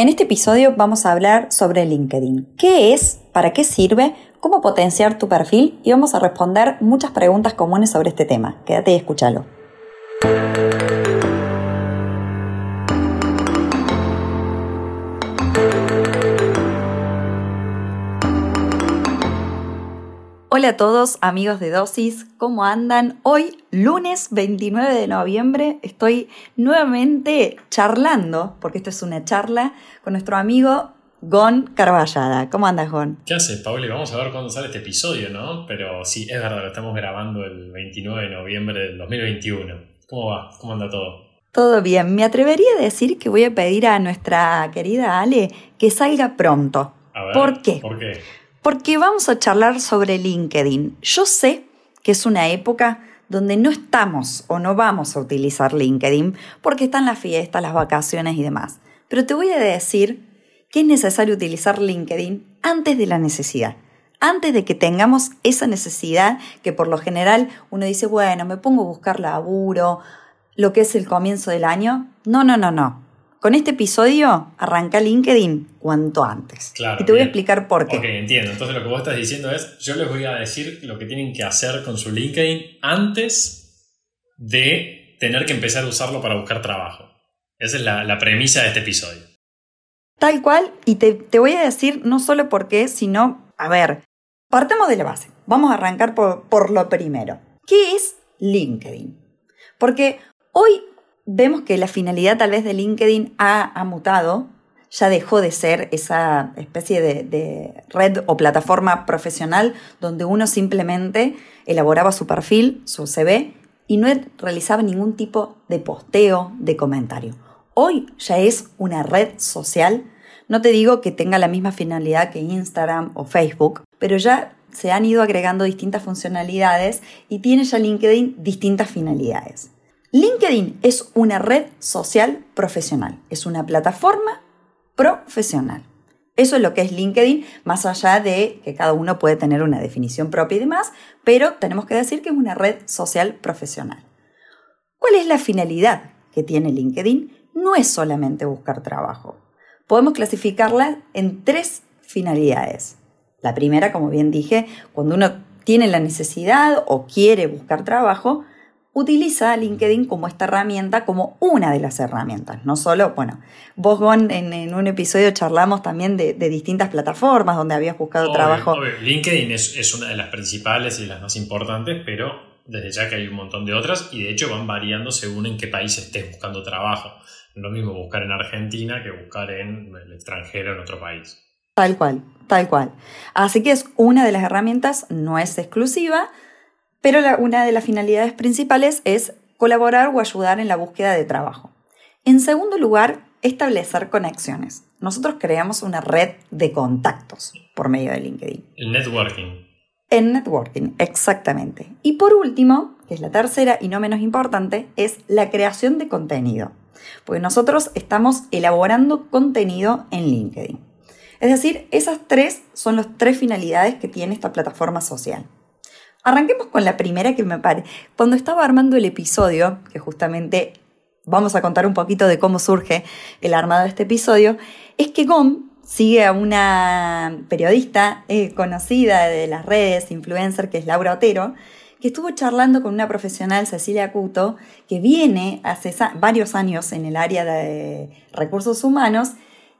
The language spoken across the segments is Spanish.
En este episodio vamos a hablar sobre LinkedIn. ¿Qué es? ¿Para qué sirve? ¿Cómo potenciar tu perfil? Y vamos a responder muchas preguntas comunes sobre este tema. Quédate y escúchalo. Hola a todos amigos de Dosis, ¿cómo andan? Hoy, lunes 29 de noviembre, estoy nuevamente charlando, porque esto es una charla, con nuestro amigo Gon Carballada. ¿Cómo andas, Gon? ¿Qué haces, Pauli? Vamos a ver cuándo sale este episodio, ¿no? Pero sí, es verdad, lo estamos grabando el 29 de noviembre del 2021. ¿Cómo va? ¿Cómo anda todo? Todo bien. Me atrevería a decir que voy a pedir a nuestra querida Ale que salga pronto. A ver, ¿Por qué? ¿Por qué? Porque vamos a charlar sobre LinkedIn. Yo sé que es una época donde no estamos o no vamos a utilizar LinkedIn porque están las fiestas, las vacaciones y demás. Pero te voy a decir que es necesario utilizar LinkedIn antes de la necesidad. Antes de que tengamos esa necesidad que por lo general uno dice, bueno, me pongo a buscar laburo, lo que es el comienzo del año. No, no, no, no. Con este episodio arranca LinkedIn cuanto antes. Claro, y te voy a explicar por qué. Ok, entiendo. Entonces lo que vos estás diciendo es, yo les voy a decir lo que tienen que hacer con su LinkedIn antes de tener que empezar a usarlo para buscar trabajo. Esa es la, la premisa de este episodio. Tal cual, y te, te voy a decir no solo por qué, sino, a ver, partamos de la base. Vamos a arrancar por, por lo primero. ¿Qué es LinkedIn? Porque hoy vemos que la finalidad tal vez de LinkedIn ha, mutado, ya dejó de ser esa especie de red o plataforma profesional donde uno simplemente elaboraba su perfil, su CV, y no realizaba ningún tipo de posteo, de comentario. Hoy ya es una red social. No te digo que tenga la misma finalidad que Instagram o Facebook, pero ya se han ido agregando distintas funcionalidades y tiene ya LinkedIn distintas finalidades. LinkedIn es una red social profesional, es una plataforma profesional. Eso es lo que es LinkedIn, más allá de que cada uno puede tener una definición propia y demás, pero tenemos que decir que es una red social profesional. ¿Cuál es la finalidad que tiene LinkedIn? No es solamente buscar trabajo. Podemos clasificarla en tres finalidades. La primera, como bien dije, cuando uno tiene la necesidad o quiere buscar trabajo, utiliza LinkedIn como esta herramienta, como una de las herramientas. No solo, bueno, vos, Gon, en, en un episodio charlamos también de, de, distintas plataformas donde habías buscado Obvio, trabajo. obvio. LinkedIn es, es una de las principales y las más importantes, pero desde ya que hay un montón de otras y de hecho van variando según en qué país estés buscando trabajo. No es lo mismo buscar en Argentina que buscar en el extranjero, en otro país. Tal cual, tal cual. Así que es una de las herramientas, no es exclusiva, pero la, una de las finalidades principales es colaborar o ayudar en la búsqueda de trabajo. En segundo lugar, establecer conexiones. Nosotros creamos una red de contactos por medio de LinkedIn. El networking. En networking, exactamente. Y por último, que es la tercera y no menos importante, es la creación de contenido. Porque nosotros estamos elaborando contenido en LinkedIn. Es decir, esas tres son las tres finalidades que tiene esta plataforma social. Arranquemos con la primera que me parece. Cuando estaba armando el episodio, que justamente vamos a contar un poquito de cómo surge el armado de este episodio, es que GOM sigue a una periodista eh, conocida de las redes, influencer, que es Laura Otero, que estuvo charlando con una profesional, Cecilia Cuto, que viene hace varios años en el área de recursos humanos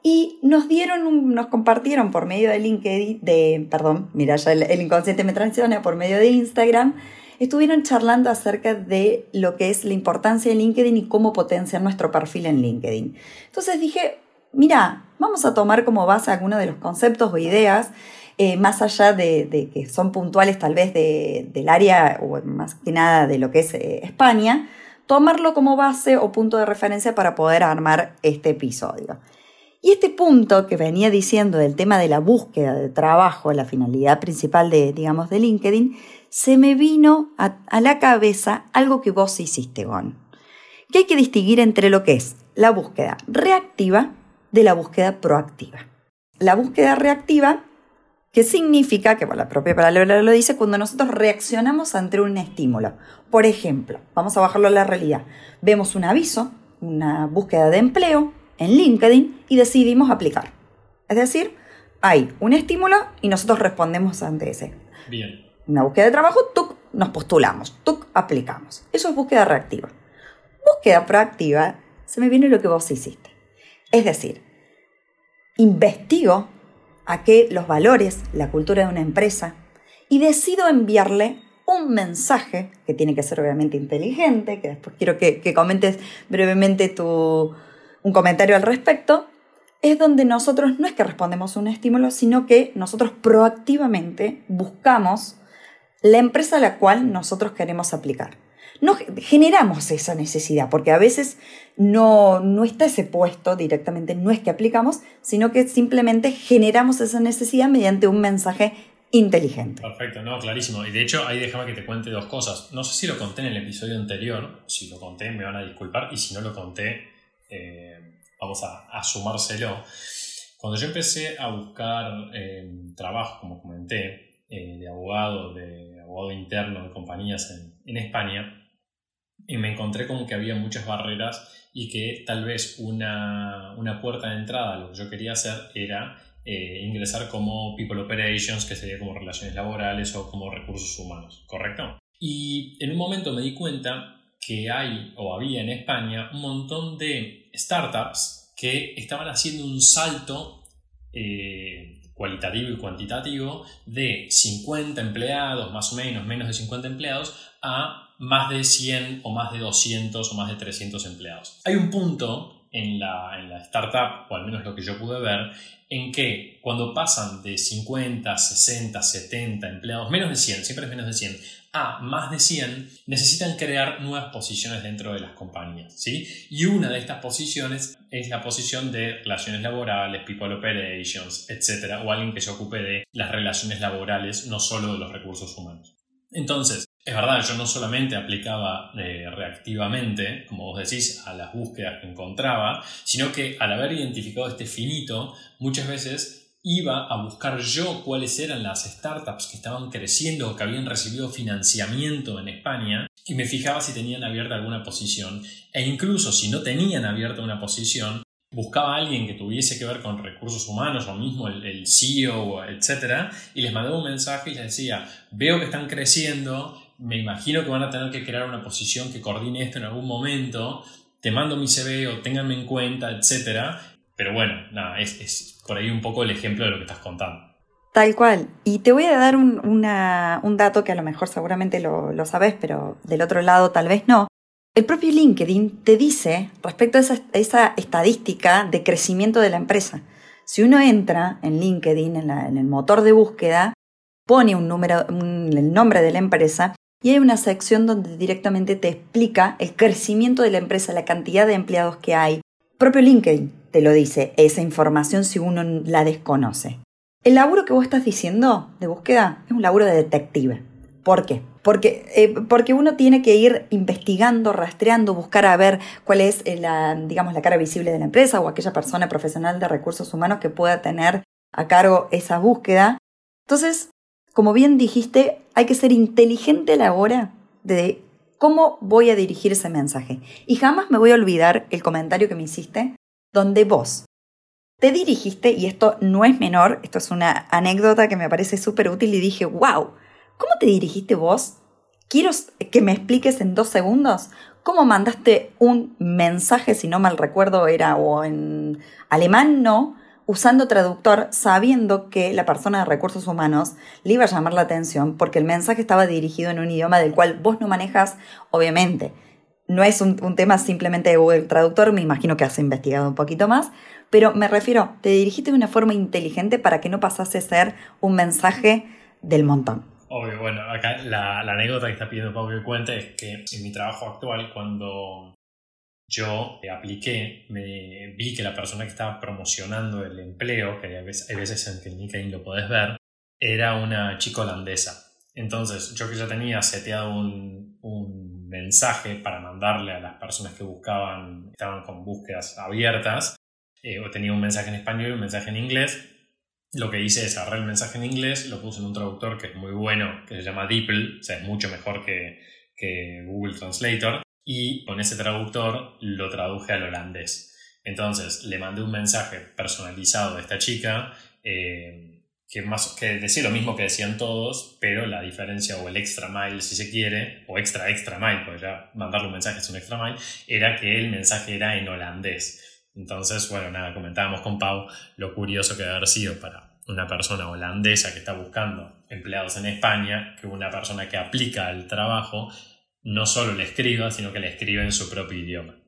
y nos dieron, un, nos compartieron por medio de LinkedIn, de, perdón, mira, ya el, el, inconsciente me transiciona, por medio de Instagram, estuvieron charlando acerca de lo que es la importancia de LinkedIn y cómo potenciar nuestro perfil en LinkedIn. Entonces dije, mira, vamos a tomar como base algunos de los conceptos o ideas, eh, más allá de, de, que son puntuales tal vez de, del área o más que nada de lo que es eh, España, tomarlo como base o punto de referencia para poder armar este episodio. Y este punto que venía diciendo del tema de la búsqueda de trabajo, la finalidad principal de, digamos, de LinkedIn, se me vino a, la cabeza algo que vos hiciste, Gon. Que hay que distinguir entre lo que es la búsqueda reactiva de la búsqueda proactiva. La búsqueda reactiva, que significa, que bueno, la propia palabra lo dice, cuando nosotros reaccionamos ante un estímulo. Por ejemplo, vamos a bajarlo a la realidad. Vemos un aviso, una búsqueda de empleo, en LinkedIn y decidimos aplicar. Es decir, hay un estímulo y nosotros respondemos ante ese. Bien. Una búsqueda de trabajo, tuk, nos postulamos, tuk, aplicamos. Eso es búsqueda reactiva. Búsqueda proactiva, se me viene lo que vos hiciste. Es decir, investigo a qué los valores, la cultura de una empresa y decido enviarle un mensaje que tiene que ser obviamente inteligente, que después quiero que, que comentes brevemente tu, un comentario al respecto, es donde nosotros no es que respondemos a un estímulo, sino que nosotros proactivamente buscamos la empresa a la cual nosotros queremos aplicar. No generamos esa necesidad, porque a veces no, no está ese puesto directamente, no es que aplicamos, sino que simplemente generamos esa necesidad mediante un mensaje inteligente. Perfecto, no, clarísimo. Y de hecho, ahí déjame que te cuente dos cosas. No sé si lo conté en el episodio anterior, si lo conté me van a disculpar, y si no lo conté, eh, vamos a, sumárselo. Cuando yo empecé a buscar eh, trabajo, como comenté, eh, de abogado, de abogado interno de compañías en, en España, y me encontré con que había muchas barreras y que tal vez una, una puerta de entrada a lo que yo quería hacer era eh, ingresar como People Operations, que sería como relaciones laborales o como recursos humanos, ¿correcto? Y en un momento me di cuenta que hay o había en España un montón de startups que estaban haciendo un salto eh, cualitativo y cuantitativo de 50 empleados, más o menos, menos de 50 empleados, a más de 100 o más de 200 o más de 300 empleados. Hay un punto en la, en la startup, o al menos lo que yo pude ver, en que cuando pasan de 50, 60, 70 empleados, menos de 100, siempre es menos de 100, a más de 100, necesitan crear nuevas posiciones dentro de las compañías. ¿sí? Y una de estas posiciones es la posición de relaciones laborales, people operations, etc. O alguien que se ocupe de las relaciones laborales, no solo de los recursos humanos. Entonces, es verdad, yo no solamente aplicaba eh, reactivamente, como vos decís, a las búsquedas que encontraba, sino que al haber identificado este finito, muchas veces iba a buscar yo cuáles eran las startups que estaban creciendo o que habían recibido financiamiento en España y me fijaba si tenían abierta alguna posición e incluso si no tenían abierta una posición, buscaba a alguien que tuviese que ver con recursos humanos o mismo el, el CEO, etc. Y les mandaba un mensaje y les decía, veo que están creciendo, me imagino que van a tener que crear una posición que coordine esto en algún momento, te mando mi CV o ténganme en cuenta, etc. Pero bueno, nada, es, por ahí un poco el ejemplo de lo que estás contando. Tal cual. Y te voy a dar un, dato que a lo mejor seguramente lo, sabes, pero del otro lado tal vez no. El propio LinkedIn te dice respecto a esa, estadística de crecimiento de la empresa. Si uno entra en LinkedIn, en, el motor de búsqueda, pone un número, el nombre de la empresa y hay una sección donde directamente te explica el crecimiento de la empresa, la cantidad de empleados que hay. Propio LinkedIn te lo dice, esa información si uno la desconoce. El laburo que vos estás diciendo de búsqueda es un laburo de detective. ¿Por qué? Porque, eh, porque uno tiene que ir investigando, rastreando, buscar a ver cuál es eh, la, digamos, la cara visible de la empresa o aquella persona profesional de recursos humanos que pueda tener a cargo esa búsqueda. Entonces, como bien dijiste, hay que ser inteligente a la hora de cómo voy a dirigir ese mensaje. Y jamás me voy a olvidar el comentario que me hiciste, donde vos te dirigiste, y esto no es menor, esto es una anécdota que me parece súper útil, y dije, wow, ¿cómo te dirigiste vos? Quiero que me expliques en dos segundos cómo mandaste un mensaje, si no mal recuerdo era o en alemán, no, usando traductor sabiendo que la persona de recursos humanos le iba a llamar la atención porque el mensaje estaba dirigido en un idioma del cual vos no manejas, obviamente. No es un, tema simplemente de Google Traductor, me imagino que has investigado un poquito más, pero me refiero, te dirigiste de una forma inteligente para que no pasase a ser un mensaje del montón. Obvio, bueno, acá la, la anécdota que está pidiendo Pablo que cuente es que en mi trabajo actual, cuando yo apliqué, me vi que la persona que estaba promocionando el empleo, que hay veces, en que en LinkedIn lo podés ver, era una chica holandesa. Entonces, yo que ya tenía seteado un, un mensaje para mandarle a las personas que buscaban, estaban con búsquedas abiertas, eh, o tenía un mensaje en español y un mensaje en inglés, lo que hice es agarrar el mensaje en inglés, lo puse en un traductor que es muy bueno, que se llama DeepL, o sea, es mucho mejor que, que Google Translator, y con ese traductor lo traduje al holandés. Entonces le mandé un mensaje personalizado de esta chica. Eh, que, más, que decía lo mismo que decían todos, pero la diferencia o el extra mile, si se quiere, o extra extra mile, porque ya mandarle un mensaje es un extra mile, era que el mensaje era en holandés. Entonces, bueno, nada, comentábamos con Pau lo curioso que debe haber sido para una persona holandesa que está buscando empleados en España, que una persona que aplica el trabajo no solo le escriba, sino que le escribe en su propio idioma.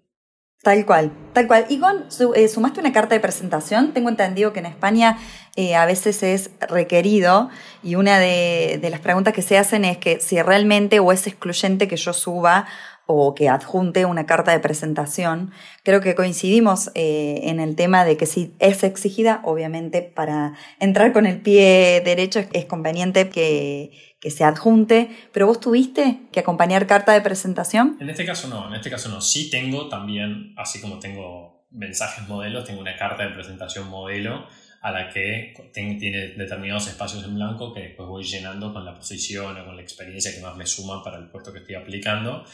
Tal cual, tal cual. Y Gon, eh, sumaste una carta de presentación. Tengo entendido que en España eh, a veces es requerido y una de, de, las preguntas que se hacen es que si realmente o es excluyente que yo suba o que adjunte una carta de presentación. Creo que coincidimos eh, en el tema de que si es exigida, obviamente para entrar con el pie derecho es, conveniente que, que, se adjunte, pero vos tuviste que acompañar carta de presentación. En este caso no, en este caso no. Sí tengo también, así como tengo mensajes modelos, tengo una carta de presentación modelo a la que tiene determinados espacios en blanco que después voy llenando con la posición o con la experiencia que más me suman para el puesto que estoy aplicando.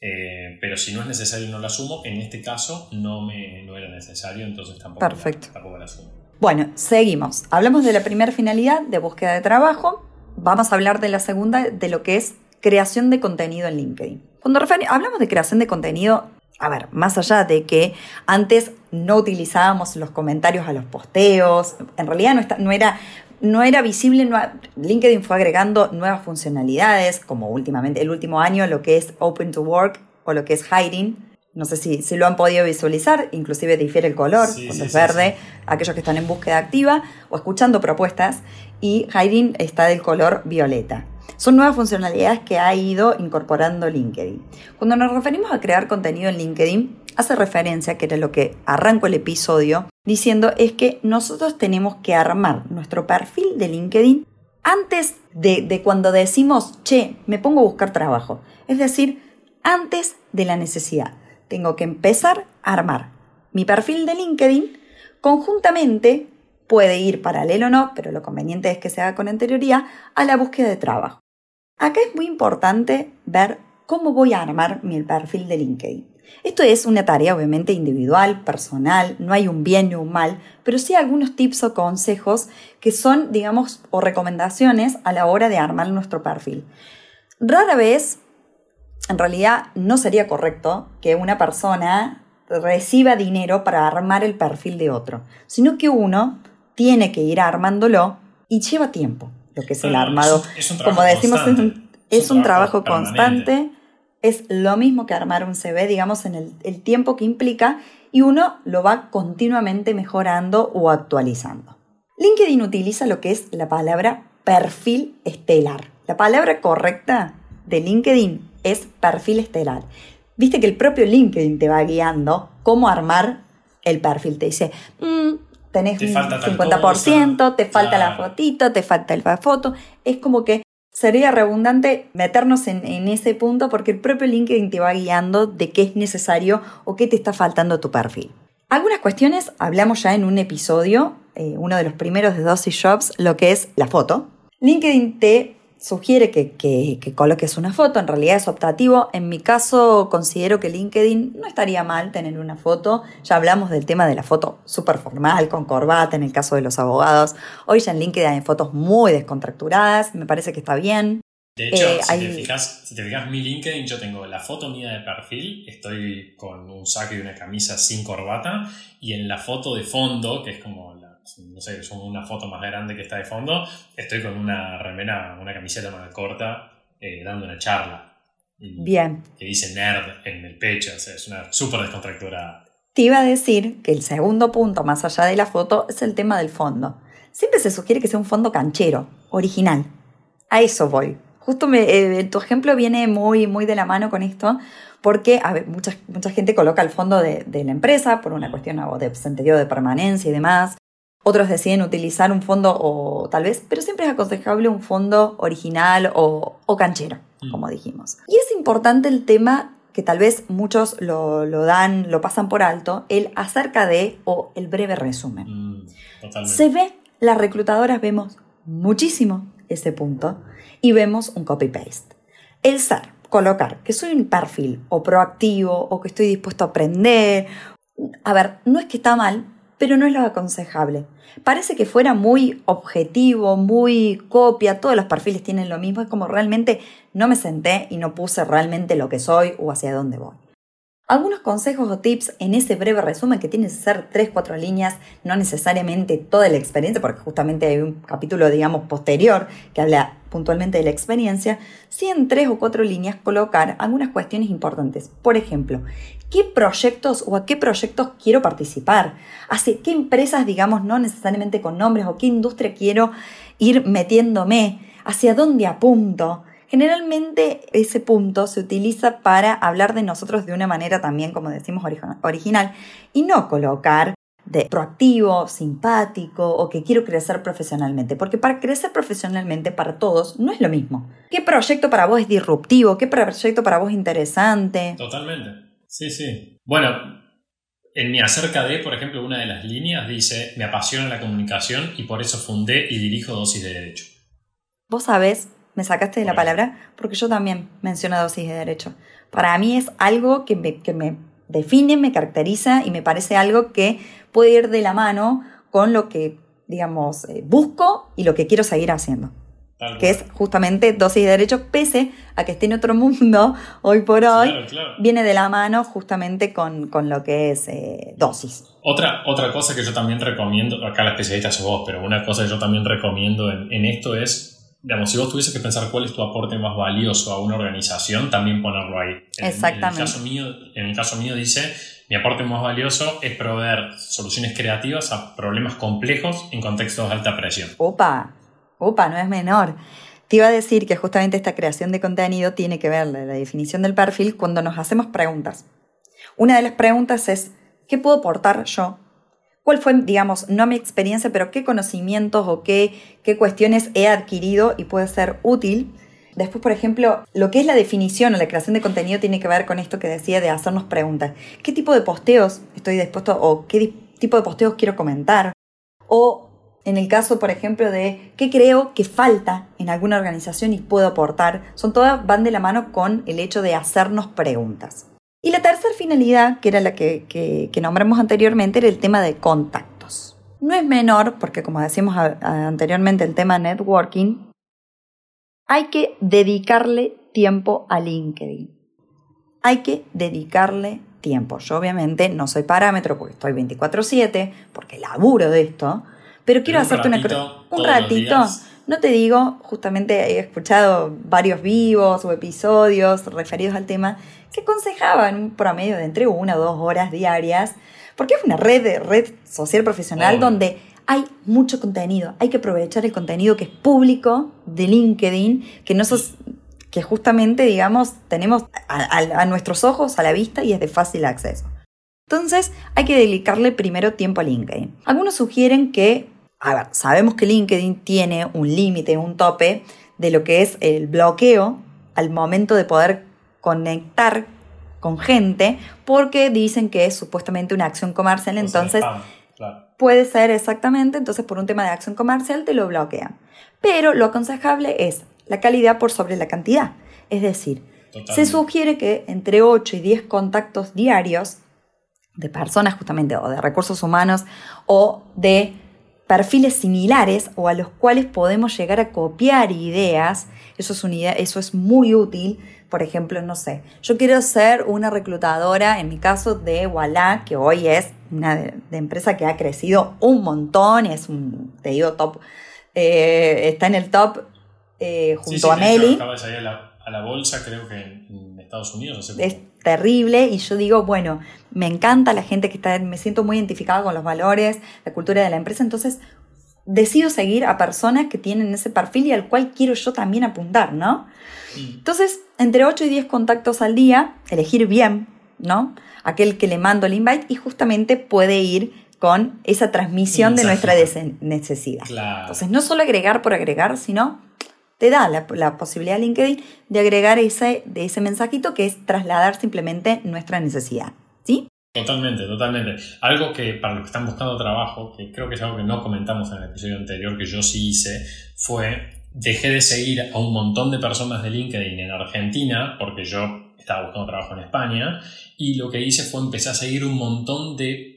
Eh, pero si no es necesario no la asumo. En este caso no, me, no era necesario, entonces tampoco, Perfecto. La, tampoco la asumo. Bueno, seguimos. Hablamos de la primera finalidad de búsqueda de trabajo. Vamos a hablar de la segunda, de lo que es creación de contenido en LinkedIn. Cuando hablamos de creación de contenido, a ver, más allá de que antes no utilizábamos los comentarios a los posteos, en realidad no, no era no era visible, LinkedIn fue agregando nuevas funcionalidades, como últimamente, el último año, lo que es Open to Work o lo que es Hiding. No sé si, si lo han podido visualizar, inclusive difiere el color, cuando es verde, aquellos que están en búsqueda activa o escuchando propuestas, y Hiding está del color violeta. Son nuevas funcionalidades que ha ido incorporando LinkedIn. Cuando nos referimos a crear contenido en LinkedIn, hace referencia, que era lo que arranco el episodio, diciendo es que nosotros tenemos que armar nuestro perfil de LinkedIn antes de, de cuando decimos, che, me pongo a buscar trabajo. Es decir, antes de la necesidad. Tengo que empezar a armar mi perfil de LinkedIn conjuntamente puede ir paralelo o no, pero lo conveniente es que se haga con anterioridad a la búsqueda de trabajo. Acá es muy importante ver cómo voy a armar mi perfil de LinkedIn. Esto es una tarea obviamente individual, personal, no hay un bien ni un mal, pero sí algunos tips o consejos que son, digamos, o recomendaciones a la hora de armar nuestro perfil. Rara vez, en realidad, no sería correcto que una persona reciba dinero para armar el perfil de otro, sino que uno tiene que ir armándolo y lleva tiempo lo que es el armado. Como decimos, es un, trabajo, constante es lo mismo que armar un CV, digamos, en el, tiempo que implica y uno lo va continuamente mejorando o actualizando. LinkedIn utiliza lo que es la palabra perfil estelar. La palabra correcta de LinkedIn es perfil estelar. Viste que el propio LinkedIn te va guiando cómo armar el perfil. Te dice, mm, tenés un 50%, te falta la fotito, te falta la foto. Es como que Sería redundante meternos en, ese punto porque el propio LinkedIn te va guiando de qué es necesario o qué te está faltando a tu perfil. Algunas cuestiones hablamos ya en un episodio, eh, uno de los primeros de Dosis Shops, lo que es la foto. LinkedIn te sugiere que, coloques una foto, en realidad es optativo. En mi caso considero que LinkedIn no estaría mal tener una foto. Ya hablamos del tema de la foto súper formal, con corbata en el caso de los abogados. Hoy ya en LinkedIn hay fotos muy descontracturadas, me parece que está bien. De hecho, eh, si, te fijas, si te fijas mi LinkedIn, yo tengo la foto mía de perfil, estoy con un saco y una camisa sin corbata, y en la foto de fondo, que es como no sé, es una foto más grande que está de fondo, estoy con una remera, una camiseta más corta, eh, dando una charla. Bien. Que dice nerd en el pecho, o sea, es una súper descontracturada. Te iba a decir que el segundo punto, más allá de la foto, es el tema del fondo. Siempre se sugiere que sea un fondo canchero, original. A eso voy. Justo me, eh, tu ejemplo viene muy, muy de la mano con esto, porque a ver, mucha, mucha gente coloca el fondo de, de la empresa por una cuestión de sentido de permanencia y demás. Otros deciden utilizar un fondo o tal vez, pero siempre es aconsejable un fondo original o, canchero, mm. como dijimos. Y es importante el tema que tal vez muchos lo, dan, lo pasan por alto, el acerca de o el breve resumen. Mm, Se ve, las reclutadoras vemos muchísimo ese punto y vemos un copy-paste. El ser, colocar que soy un perfil o proactivo o que estoy dispuesto a aprender A ver, no es que está mal, pero no es lo aconsejable. Parece que fuera muy objetivo, muy copia, todos los perfiles tienen lo mismo, es como realmente no me senté y no puse realmente lo que soy o hacia dónde voy. Algunos consejos o tips en ese breve resumen que tiene que ser 3-4 líneas, no necesariamente toda la experiencia, porque justamente hay un capítulo, digamos, posterior que habla puntualmente de la experiencia, sí en 3 o 4 líneas colocar algunas cuestiones importantes. Por ejemplo, ¿qué proyectos o a qué proyectos quiero participar? ¿Hacia qué empresas, digamos, no necesariamente con nombres o qué industria quiero ir metiéndome? ¿Hacia dónde apunto? Generalmente ese punto se utiliza para hablar de nosotros de una manera también, como decimos, original y no colocar de proactivo, simpático o que quiero crecer profesionalmente. Porque para crecer profesionalmente para todos no es lo mismo. ¿Qué proyecto para vos es disruptivo? ¿Qué proyecto para vos es interesante? Totalmente. Sí, sí. Bueno, en mi acerca de, por ejemplo, una de las líneas dice, me apasiona la comunicación y por eso fundé y dirijo Dosis de Derecho. Vos sabés me sacaste de la palabra, porque yo también menciono dosis de derecho. Para mí es algo que me, que me define, me caracteriza y me parece algo que puede ir de la mano con lo que, digamos, eh, busco y lo que quiero seguir haciendo. Que es justamente dosis de derecho, pese a que esté en otro mundo hoy por hoy, viene de la mano justamente con, lo que es eh, dosis. Otra, otra cosa que yo también recomiendo, acá la especialista sos vos, pero una cosa que yo también recomiendo en, en esto es digamos, si vos tuvieses que pensar cuál es tu aporte más valioso a una organización, también ponerlo ahí. Exactamente. En, el, caso mío, en el caso mío dice, mi aporte más valioso es proveer soluciones creativas a problemas complejos en contextos de alta presión. Opa, opa, no es menor. Te iba a decir que justamente esta creación de contenido tiene que ver la definición del perfil cuando nos hacemos preguntas. Una de las preguntas es, ¿qué puedo aportar yo cuál fue, digamos, no mi experiencia, pero qué conocimientos o qué, qué cuestiones he adquirido y puede ser útil. Después, por ejemplo, lo que es la definición o la creación de contenido tiene que ver con esto que decía de hacernos preguntas. ¿Qué tipo de posteos estoy dispuesto o qué tipo de posteos quiero comentar? O en el caso, por ejemplo, de qué creo que falta en alguna organización y puedo aportar, son todas, van de la mano con el hecho de hacernos preguntas. Y la tercera finalidad, que era la que, nombramos anteriormente, era el tema de contactos. No es menor, porque como decimos anteriormente, el tema networking, hay que dedicarle tiempo a LinkedIn. Hay que dedicarle tiempo. Yo obviamente no soy parámetro porque estoy 24/7, porque laburo de esto, pero quiero hacerte una... Un ratito. No te digo, justamente he escuchado varios vivos o episodios referidos al tema que aconsejaban un promedio de entre una o dos horas diarias, porque es una red, de red social profesional donde hay mucho contenido. Hay que aprovechar el contenido que es público de LinkedIn, que no que justamente, digamos, tenemos a, nuestros ojos, a la vista y es de fácil acceso. Entonces, hay que dedicarle primero tiempo a LinkedIn. Algunos sugieren que a ver, sabemos que LinkedIn tiene un límite, un tope de lo que es el bloqueo al momento de poder conectar con gente, porque dicen que es supuestamente una acción comercial, entonces puede ser exactamente, entonces por un tema de acción comercial te lo bloquean. Pero lo aconsejable es la calidad por sobre la cantidad. Es decir, se sugiere que entre 8 y 10 contactos diarios de personas justamente o de recursos humanos o de perfiles similares o a los cuales podemos llegar a copiar ideas. Eso es, una idea, eso es muy útil. Por ejemplo, no sé, yo quiero ser una reclutadora, en mi caso de Walla, que hoy es una de, empresa que ha crecido un montón, es un, te digo, top, eh, está en el top eh, junto a Meli. Acaba de salir a la, a la, bolsa, creo que en, Estados Unidos. es terrible y yo digo, bueno, me encanta la gente que está, me siento muy identificada con los valores, la cultura de la empresa, entonces decido seguir a personas que tienen ese perfil y al cual quiero yo también apuntar, ¿no? Entonces, entre 8 y 10 contactos al día, elegir bien, ¿no? Aquel que le mando el invite y justamente puede ir con esa transmisión de nuestra necesidad. Entonces, no solo agregar por agregar, sino te da la, la, posibilidad LinkedIn de agregar ese, de ese mensajito que es trasladar simplemente nuestra necesidad. ¿Sí? Totalmente, totalmente. Algo que para los que están buscando trabajo, que creo que es algo que no comentamos en el episodio anterior, que yo sí hice, fue dejé de seguir a un montón de personas de LinkedIn en Argentina, porque yo estaba buscando trabajo en España y lo que hice fue empezar a seguir un montón de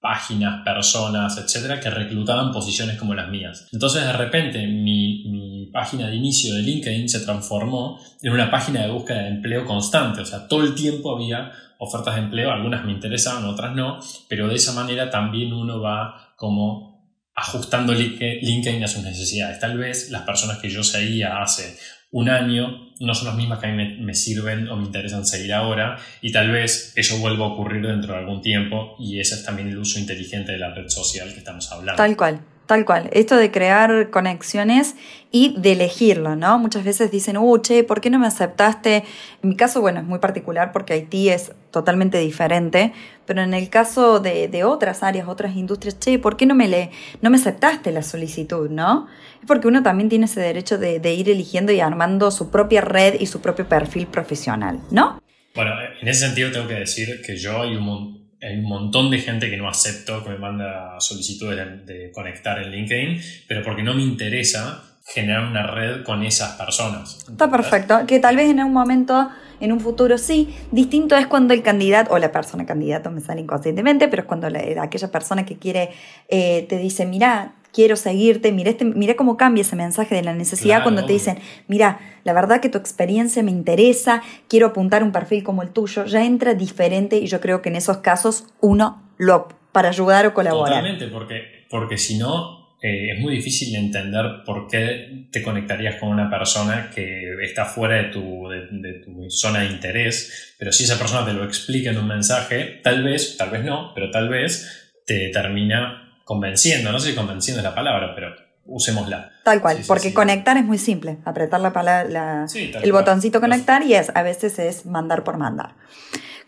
páginas, personas, etcétera, que reclutaban posiciones como las mías. Entonces, de repente, mi, página de inicio de LinkedIn se transformó en una página de búsqueda de empleo constante. O sea, todo el tiempo había ofertas de empleo, algunas me interesaban, otras no, pero de esa manera también uno va como ajustando LinkedIn a sus necesidades. Tal vez las personas que yo seguía hace un año no son las mismas que a mí me, sirven o me interesan seguir ahora y tal vez eso vuelva a ocurrir dentro de algún tiempo y ese es también el uso inteligente de la red social que estamos hablando. Tal cual. Tal cual, esto de crear conexiones y de elegirlo, ¿no? Muchas veces dicen, uh, che, ¿por qué no me aceptaste? En mi caso, bueno, es muy particular porque Haití es totalmente diferente, pero en el caso de, otras áreas, otras industrias, che, ¿por qué no me, le, no me aceptaste la solicitud, no? Es porque uno también tiene ese derecho de, de ir eligiendo y armando su propia red y su propio perfil profesional, ¿no? Bueno, en ese sentido tengo que decir que yo y un hay un montón de gente que no acepto, que me manda solicitudes de, conectar en LinkedIn, pero porque no me interesa generar una red con esas personas. Está perfecto, que tal vez en un momento, en un futuro sí, distinto es cuando el candidato, o la persona candidato me sale inconscientemente, pero es cuando aquella persona que quiere eh, te dice, mira, quiero seguirte, mira, este, mira cómo cambia ese mensaje de la necesidad cuando te dicen, mira, la verdad que tu experiencia me interesa, quiero apuntar un perfil como el tuyo, ya entra diferente y yo creo que en esos casos uno lo para ayudar o colaborar. Totalmente, porque, porque si no, eh, es muy difícil entender por qué te conectarías con una persona que está fuera de tu, de, tu, zona de interés, pero si esa persona te lo explica en un mensaje, tal vez, tal vez no, pero tal vez te termina convenciendo, no sé si convenciendo es la palabra, pero usémosla. Tal cual, porque conectar es muy simple, apretar la, palabra, el botoncito conectar y es, a veces es mandar por mandar.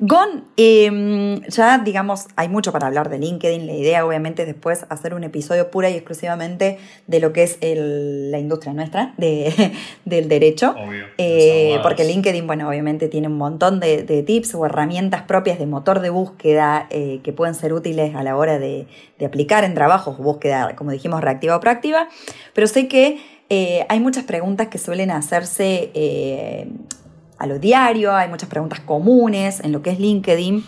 Gon, em, ya digamos, hay mucho para hablar de LinkedIn. La idea, obviamente, es después hacer un episodio pura y exclusivamente de lo que es la industria nuestra de, del derecho. Obvio, eh, porque LinkedIn, bueno, obviamente tiene un montón de, tips o herramientas propias de motor de búsqueda eh, que pueden ser útiles a la hora de, aplicar en trabajos, búsqueda, como dijimos, reactiva o proactiva. Pero sé que eh, hay muchas preguntas que suelen hacerse a lo diario, hay muchas preguntas comunes en lo que es LinkedIn,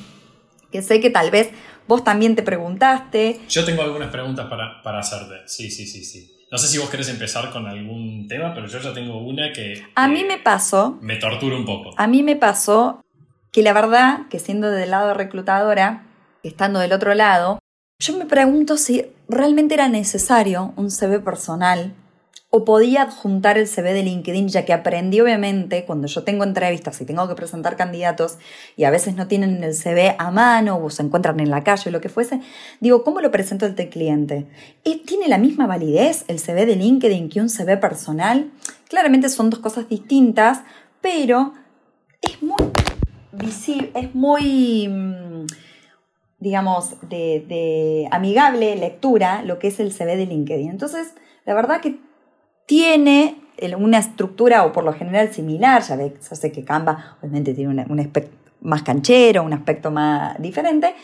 que sé que tal vez vos también te preguntaste. Yo tengo algunas preguntas para, para hacerte, sí, sí, sí, sí. No sé si vos querés empezar con algún tema, pero yo ya tengo una que... A mí me pasó... Me tortura un poco. A mí me pasó que la verdad, que siendo del lado reclutadora, estando del otro lado, yo me pregunto si realmente era necesario un CV personal o podía adjuntar el CV de LinkedIn, ya que aprendí obviamente cuando yo tengo entrevistas y tengo que presentar candidatos y a veces no tienen el CV a mano o se encuentran en la calle o lo que fuese, digo, ¿cómo lo presento al cliente? ¿Tiene la misma validez el CV de LinkedIn que un CV personal? Claramente son dos cosas distintas, pero es muy visible, es muy mm, digamos, de, de amigable lectura lo que es el CV de LinkedIn. Entonces, la verdad que tiene una estructura o por lo general similar, ya, ve, ya sé que Canva obviamente tiene un aspecto más canchero, un aspecto más diferente,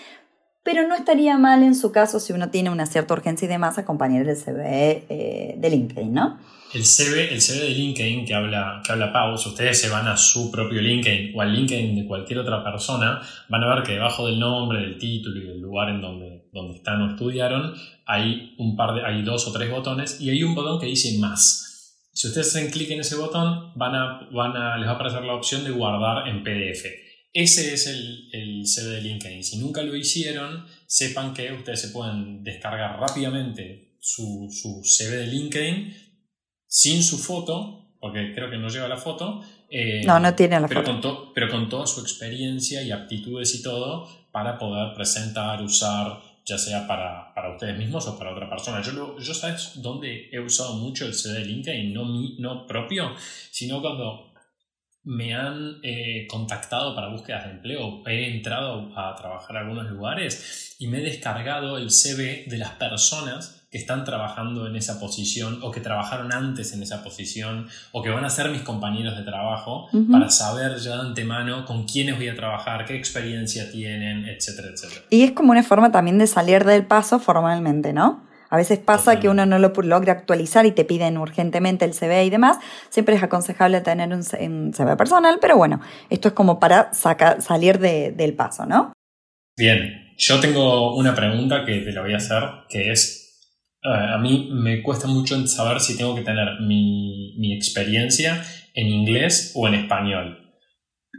pero no estaría mal en su caso si uno tiene una cierta urgencia y demás acompañar el CV eh, de LinkedIn, ¿no? El CV, el CV de LinkedIn que habla, que habla Pau, si ustedes se van a su propio LinkedIn o al LinkedIn de cualquier otra persona, van a ver que debajo del nombre, del título y del lugar en donde, donde están o estudiaron, hay, un par de, hay dos o tres botones y hay un botón que dice más. Si ustedes hacen clic en ese botón, van a, van a, les va a aparecer la opción de guardar en PDF. Ese es el, el CV de LinkedIn. Si nunca lo hicieron, sepan que ustedes se pueden descargar rápidamente su, su CV de LinkedIn sin su foto, porque creo que no lleva la foto. Eh, no, no tiene la pero foto. Con pero con toda su experiencia y aptitudes y todo para poder presentar, usar ya sea para, para, ustedes mismos o para otra persona. Yo, yo ¿sabes dónde he usado mucho el CD de LinkedIn? No, no propio, sino cuando me han eh, contactado para búsquedas de empleo, he entrado a trabajar a algunos lugares y me he descargado el CV de las personas que están trabajando en esa posición o que trabajaron antes en esa posición o que van a ser mis compañeros de trabajo para saber ya de antemano con quiénes voy a trabajar, qué experiencia tienen, etcétera, etcétera. Y es como una forma también de salir del paso formalmente, ¿no? A veces pasa que uno no lo logra actualizar y te piden urgentemente el CV y demás. Siempre es aconsejable tener un, CV personal, pero bueno, esto es como para salir del paso, ¿no? Bien, yo tengo una pregunta que te la voy a hacer, que es, a mí me cuesta mucho saber si tengo que tener mi, mi experiencia en inglés o en español.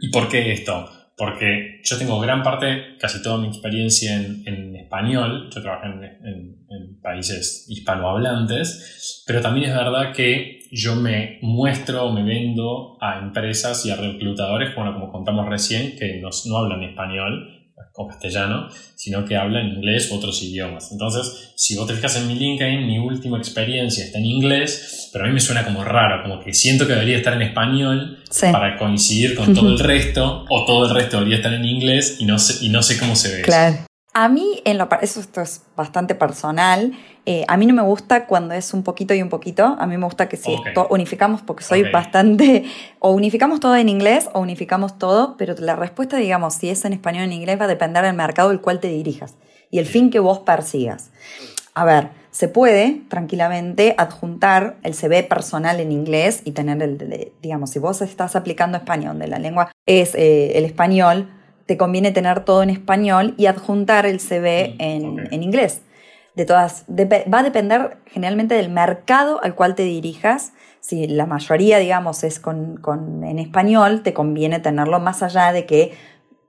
¿Y por qué esto? Porque yo tengo gran parte, casi toda mi experiencia en, español, yo trabajé en, países hispanohablantes, pero también es verdad que yo me muestro, me vendo a empresas y a reclutadores, bueno, como contamos recién, que no hablan español, o castellano, sino que habla en inglés u otros idiomas. Entonces, si vos te fijas en mi LinkedIn, mi última experiencia está en inglés, pero a mí me suena como raro, como que siento que debería estar en español para coincidir con todo el resto, o todo el resto debería estar en inglés y no sé, y no sé cómo se ve. Claro. A mí, en lo, eso esto es bastante personal, eh, a mí no me gusta cuando es un poquito y un poquito, a mí me gusta que si unificamos, porque soy bastante, o unificamos todo en inglés o unificamos todo, pero la respuesta, digamos, si es en español o en inglés, va a depender del mercado al cual te dirijas y el fin que vos persigas. A ver, se puede tranquilamente adjuntar el CV personal en inglés y tener el, digamos, si vos estás aplicando España, donde la lengua es eh, el español, te conviene tener todo en español y adjuntar el CV mm, en, inglés. De todas, va a depender generalmente del mercado al cual te dirijas. Si la mayoría, digamos, es con, en español, te conviene tenerlo más allá de que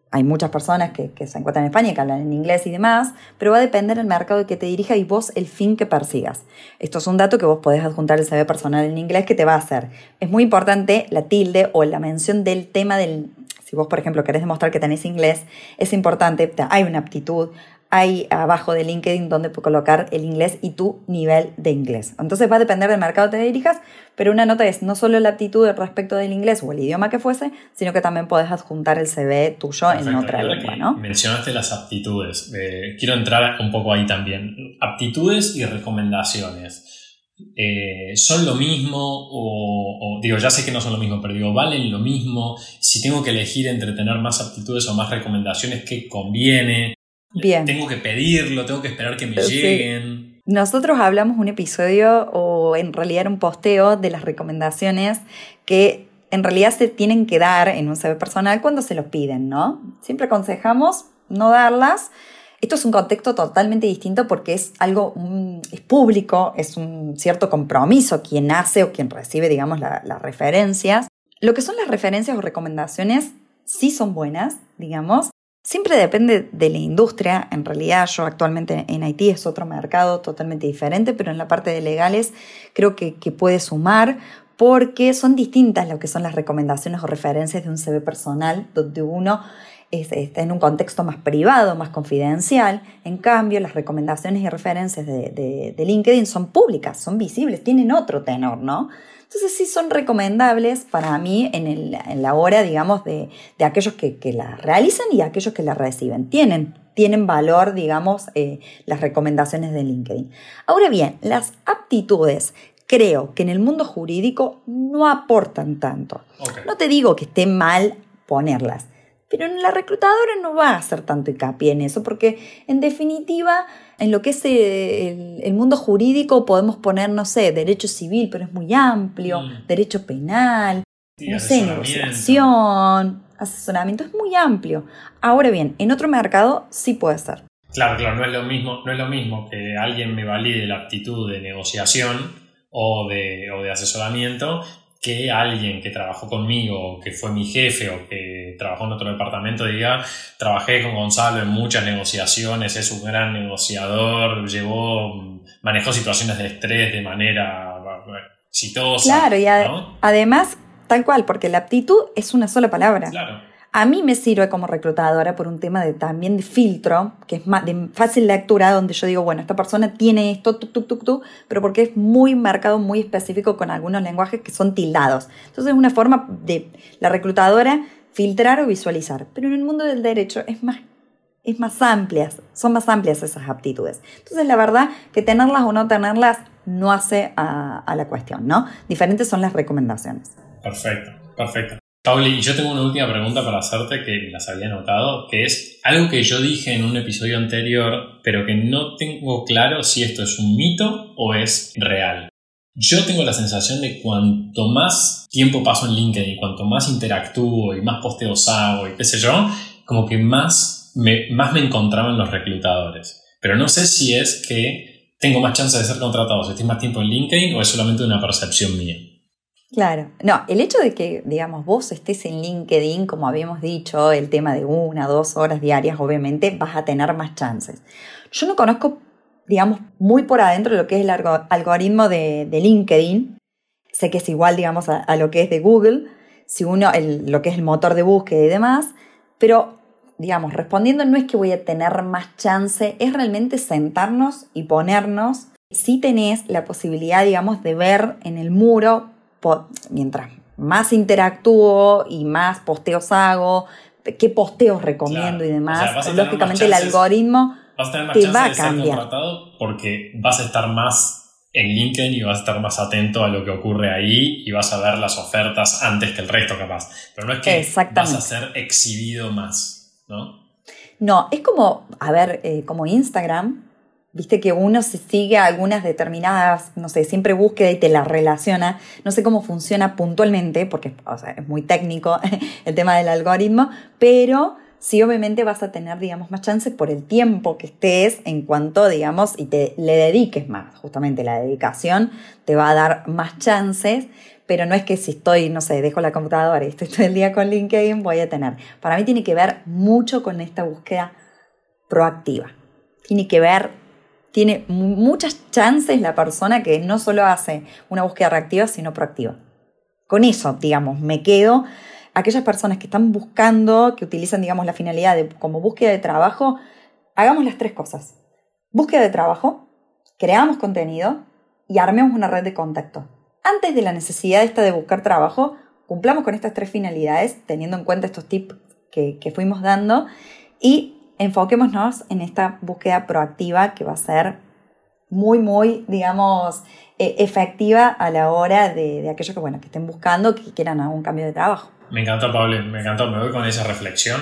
hay muchas personas que, se encuentran en España y que hablan en inglés y demás, pero va a depender del mercado al que te dirijas y vos el fin que persigas. Esto es un dato que vos podés adjuntar el CV personal en inglés que te va a hacer. Es muy importante la tilde o la mención del tema del, si vos, por ejemplo, querés demostrar que tenés inglés, es importante, hay una aptitud, hay abajo de LinkedIn donde colocar el inglés y tu nivel de inglés. Entonces va a depender del mercado que te dirijas, pero una nota es no solo la aptitud respecto del inglés o el idioma que fuese, sino que también podés adjuntar el CV tuyo en otra lengua, ¿no? Mencionaste las aptitudes. Eh, quiero entrar un poco ahí también. Aptitudes y recomendaciones. Eh, son lo mismo o, digo, ya sé que no son lo mismo, pero digo, valen lo mismo. Si tengo que elegir entre tener más aptitudes o más recomendaciones, ¿qué conviene? Bien. Tengo que pedirlo, tengo que esperar que me lleguen. Nosotros hablamos un episodio o en realidad un posteo de las recomendaciones que en realidad se tienen que dar en un CV personal cuando se los piden, ¿no? Siempre aconsejamos no darlas esto es un contexto totalmente distinto porque es algo es público, es un cierto compromiso quien hace o quien recibe, digamos, las referencias. Lo que son las referencias o recomendaciones sí son buenas, digamos. Siempre depende de la industria. En realidad, yo actualmente en Haití es otro mercado totalmente diferente, pero en la parte de legales creo que, que puede sumar porque son distintas lo que son las recomendaciones o referencias de un CV personal, donde uno está en un contexto más privado, más confidencial. En cambio, las recomendaciones y referencias de, LinkedIn son públicas, son visibles, tienen otro tenor, ¿no? Entonces sí son recomendables para mí en, la hora, digamos, de, aquellos que, que la realizan y aquellos que la reciben. Tienen, tienen valor, digamos, eh, las recomendaciones de LinkedIn. Ahora bien, las aptitudes creo que en el mundo jurídico no aportan tanto. No te digo que esté mal ponerlas, pero la reclutadora no va a hacer tanto hincapié en eso, porque en definitiva, en lo que es el, mundo jurídico podemos poner, no sé, derecho civil, pero es muy amplio, mm. derecho penal, no sé, negociación, asesoramiento, es muy amplio. Ahora bien, en otro mercado sí puede ser. Claro, claro, no es lo mismo, no es lo mismo que alguien me valide la aptitud de negociación o de, o de asesoramiento que alguien que trabajó conmigo, que fue mi jefe o que trabajó en otro departamento diga, trabajé con Gonzalo en muchas negociaciones, es un gran negociador, llevó, manejó situaciones de estrés de manera exitosa. Claro, y además, tal cual, porque la aptitud es una sola palabra. Claro. A mí me sirve como reclutadora por un tema de también de filtro, que es más de fácil lectura, donde yo digo, bueno, esta persona tiene esto, tu, tu, tu, tu, pero porque es muy marcado, muy específico con algunos lenguajes que son tildados. Entonces es una forma de la reclutadora filtrar o visualizar. Pero en el mundo del derecho es más es más amplias, son más amplias esas aptitudes. Entonces, la verdad que tenerlas o no tenerlas no hace a, a la cuestión, ¿no? Diferentes son las recomendaciones. Perfecto, perfecto. Pauli, yo tengo una última pregunta para hacerte que las había notado, que es algo que yo dije en un episodio anterior, pero que no tengo claro si esto es un mito o es real. Yo tengo la sensación de cuanto más tiempo paso en LinkedIn, cuanto más interactúo y más posteos hago y qué sé yo, como que más me, más me encontraba en los reclutadores. Pero no sé si es que tengo más chance de ser contratado si estoy más tiempo en LinkedIn o es solamente una percepción mía. Claro, no, el hecho de que, digamos, vos estés en LinkedIn, como habíamos dicho, el tema de una, dos horas diarias, obviamente vas a tener más chances. Yo no conozco, digamos, muy por adentro lo que es el algoritmo de, LinkedIn. Sé que es igual, digamos, a, lo que es de Google, si uno, lo que es el motor de búsqueda y demás, pero, digamos, respondiendo no es que voy a tener más chance, es realmente sentarnos y ponernos. Si tenés la posibilidad, digamos, de ver en el muro mientras más interactúo y más posteos hago, qué posteos recomiendo y demás, lógicamente el algoritmo te va a cambiar. porque vas a estar más en LinkedIn y vas a estar más atento a lo que ocurre ahí y vas a ver las ofertas antes que el resto capaz. Pero no es que vas a ser exhibido más, ¿no? No, es como, a ver, eh, como Instagram, Viste que uno se sigue a algunas determinadas, no sé, siempre búsqueda y te la relaciona. No sé cómo funciona puntualmente, porque es muy técnico el tema del algoritmo, pero sí obviamente vas a tener, digamos, más chances por el tiempo que estés en cuanto, digamos, y te le dediques más. Justamente la dedicación te va a dar más chances, pero no es que si estoy, no sé, dejo la computadora y estoy todo el día con LinkedIn, voy a tener. Para mí tiene que ver mucho con esta búsqueda proactiva. Tiene que ver tiene muchas chances la persona que no solo hace una búsqueda reactiva, sino proactiva. Con eso, digamos, me quedo. Aquellas personas que están buscando, que utilizan, digamos, la finalidad de, como búsqueda de trabajo, hagamos las tres cosas. Búsqueda de trabajo, creamos contenido y armemos una red de contacto. Antes de la necesidad esta de buscar trabajo, cumplamos con estas tres finalidades, teniendo en cuenta estos tips que, que fuimos dando, y enfoquémonos en esta búsqueda proactiva que va a ser muy, muy, digamos, e, efectiva a la hora de, aquellos que, bueno, que estén buscando, que quieran algún cambio de trabajo. Me encantó, Pablo, me encantó, me voy con esa reflexión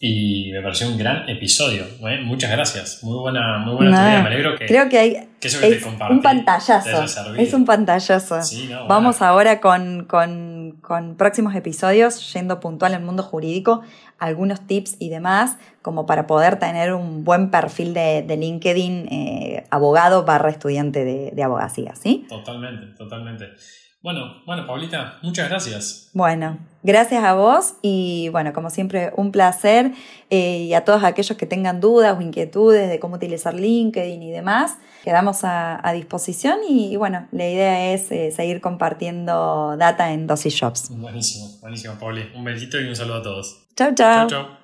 y me pareció un gran episodio. ¿eh? muchas gracias, muy buena, muy buena me alegro que, creo que, hay, es un pantallazo, es un pantallazo. Vamos ahora con, con, con próximos episodios, yendo puntual en el mundo jurídico, algunos tips y demás, como para poder tener un buen perfil de, LinkedIn eh, abogado barra estudiante de, de, abogacía, ¿sí? Totalmente, totalmente. Bueno, bueno, Paulita, muchas gracias. Bueno, gracias a vos y bueno, como siempre, un placer. Eh, y a todos aquellos que tengan dudas o inquietudes de cómo utilizar LinkedIn y demás, quedamos a, disposición y, bueno, la idea es eh, seguir compartiendo data en Dosis Shops. Buenísimo, buenísimo, Pauli. Un besito y un saludo a todos. Chao, chao. Chao, chao.